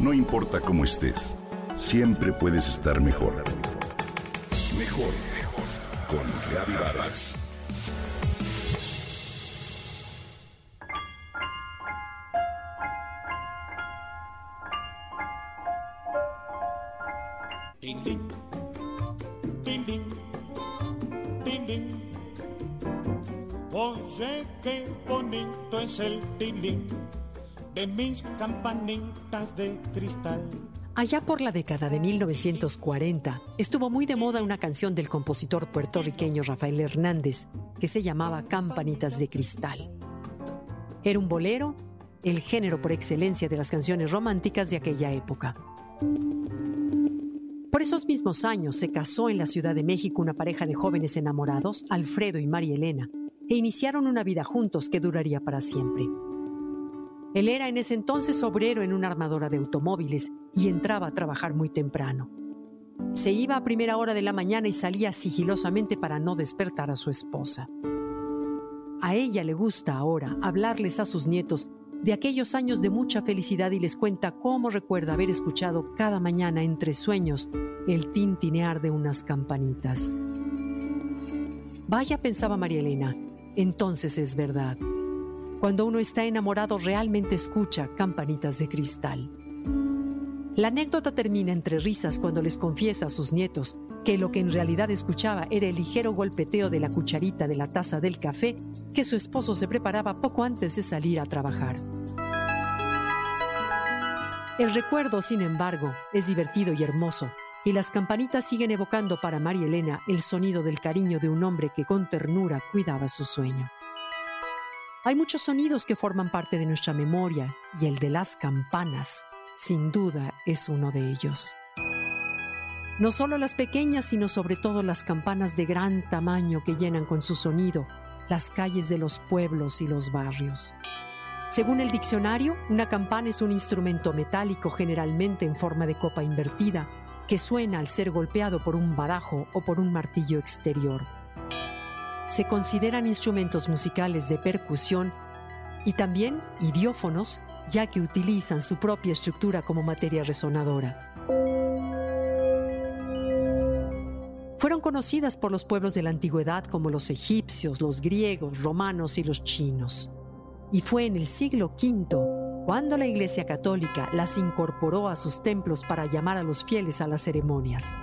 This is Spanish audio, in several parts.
No importa cómo estés, siempre puedes estar mejor. Mejor, mejor. Con Reavivadas. Oye, qué bonito es el tilín de mis campanitas de cristal. Allá por la década de 1940 estuvo muy de moda una canción del compositor puertorriqueño Rafael Hernández que se llamaba Campanitas de Cristal. Era un bolero, el género por excelencia de las canciones románticas de aquella época. Por esos mismos años se casó en la Ciudad de México una pareja de jóvenes enamorados, Alfredo y María Elena, e iniciaron una vida juntos que duraría para siempre. Él era en ese entonces obrero en una armadora de automóviles y entraba a trabajar muy temprano. Se iba a primera hora de la mañana y salía sigilosamente para no despertar a su esposa. A ella le gusta ahora hablarles a sus nietos de aquellos años de mucha felicidad y les cuenta cómo recuerda haber escuchado cada mañana entre sueños el tintinear de unas campanitas. Vaya, pensaba María Elena, entonces es verdad. Cuando uno está enamorado realmente escucha campanitas de cristal. La anécdota termina entre risas cuando les confiesa a sus nietos que lo que en realidad escuchaba era el ligero golpeteo de la cucharita de la taza del café que su esposo se preparaba poco antes de salir a trabajar. El recuerdo, sin embargo, es divertido y hermoso, y las campanitas siguen evocando para María Elena el sonido del cariño de un hombre que con ternura cuidaba su sueño. Hay muchos sonidos que forman parte de nuestra memoria y el de las campanas, sin duda, es uno de ellos. No solo las pequeñas, sino sobre todo las campanas de gran tamaño que llenan con su sonido las calles de los pueblos y los barrios. Según el diccionario, una campana es un instrumento metálico generalmente en forma de copa invertida que suena al ser golpeado por un badajo o por un martillo exterior se consideran instrumentos musicales de percusión y también idiófonos, ya que utilizan su propia estructura como materia resonadora. Fueron conocidas por los pueblos de la antigüedad como los egipcios, los griegos, romanos y los chinos. Y fue en el siglo V cuando la Iglesia Católica las incorporó a sus templos para llamar a los fieles a las ceremonias.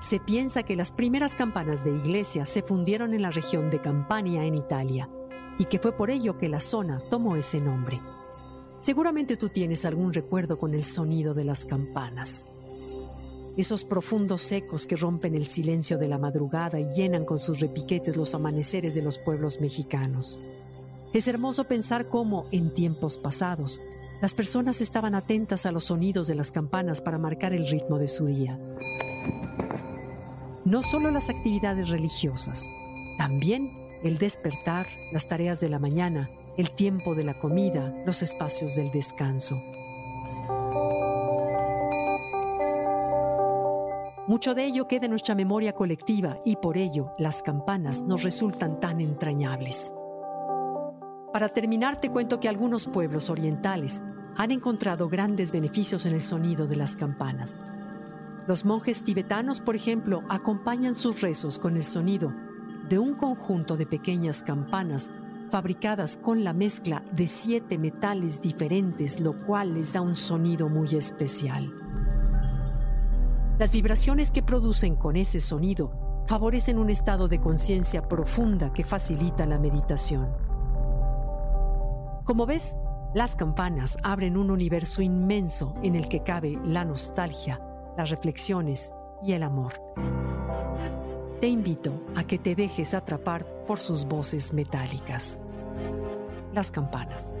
Se piensa que las primeras campanas de iglesia se fundieron en la región de Campania, en Italia, y que fue por ello que la zona tomó ese nombre. Seguramente tú tienes algún recuerdo con el sonido de las campanas. Esos profundos ecos que rompen el silencio de la madrugada y llenan con sus repiquetes los amaneceres de los pueblos mexicanos. Es hermoso pensar cómo, en tiempos pasados, las personas estaban atentas a los sonidos de las campanas para marcar el ritmo de su día no solo las actividades religiosas, también el despertar, las tareas de la mañana, el tiempo de la comida, los espacios del descanso. Mucho de ello queda en nuestra memoria colectiva y por ello las campanas nos resultan tan entrañables. Para terminar, te cuento que algunos pueblos orientales han encontrado grandes beneficios en el sonido de las campanas. Los monjes tibetanos, por ejemplo, acompañan sus rezos con el sonido de un conjunto de pequeñas campanas fabricadas con la mezcla de siete metales diferentes, lo cual les da un sonido muy especial. Las vibraciones que producen con ese sonido favorecen un estado de conciencia profunda que facilita la meditación. Como ves, las campanas abren un universo inmenso en el que cabe la nostalgia, las reflexiones y el amor. Te invito a que te dejes atrapar por sus voces metálicas. Las campanas.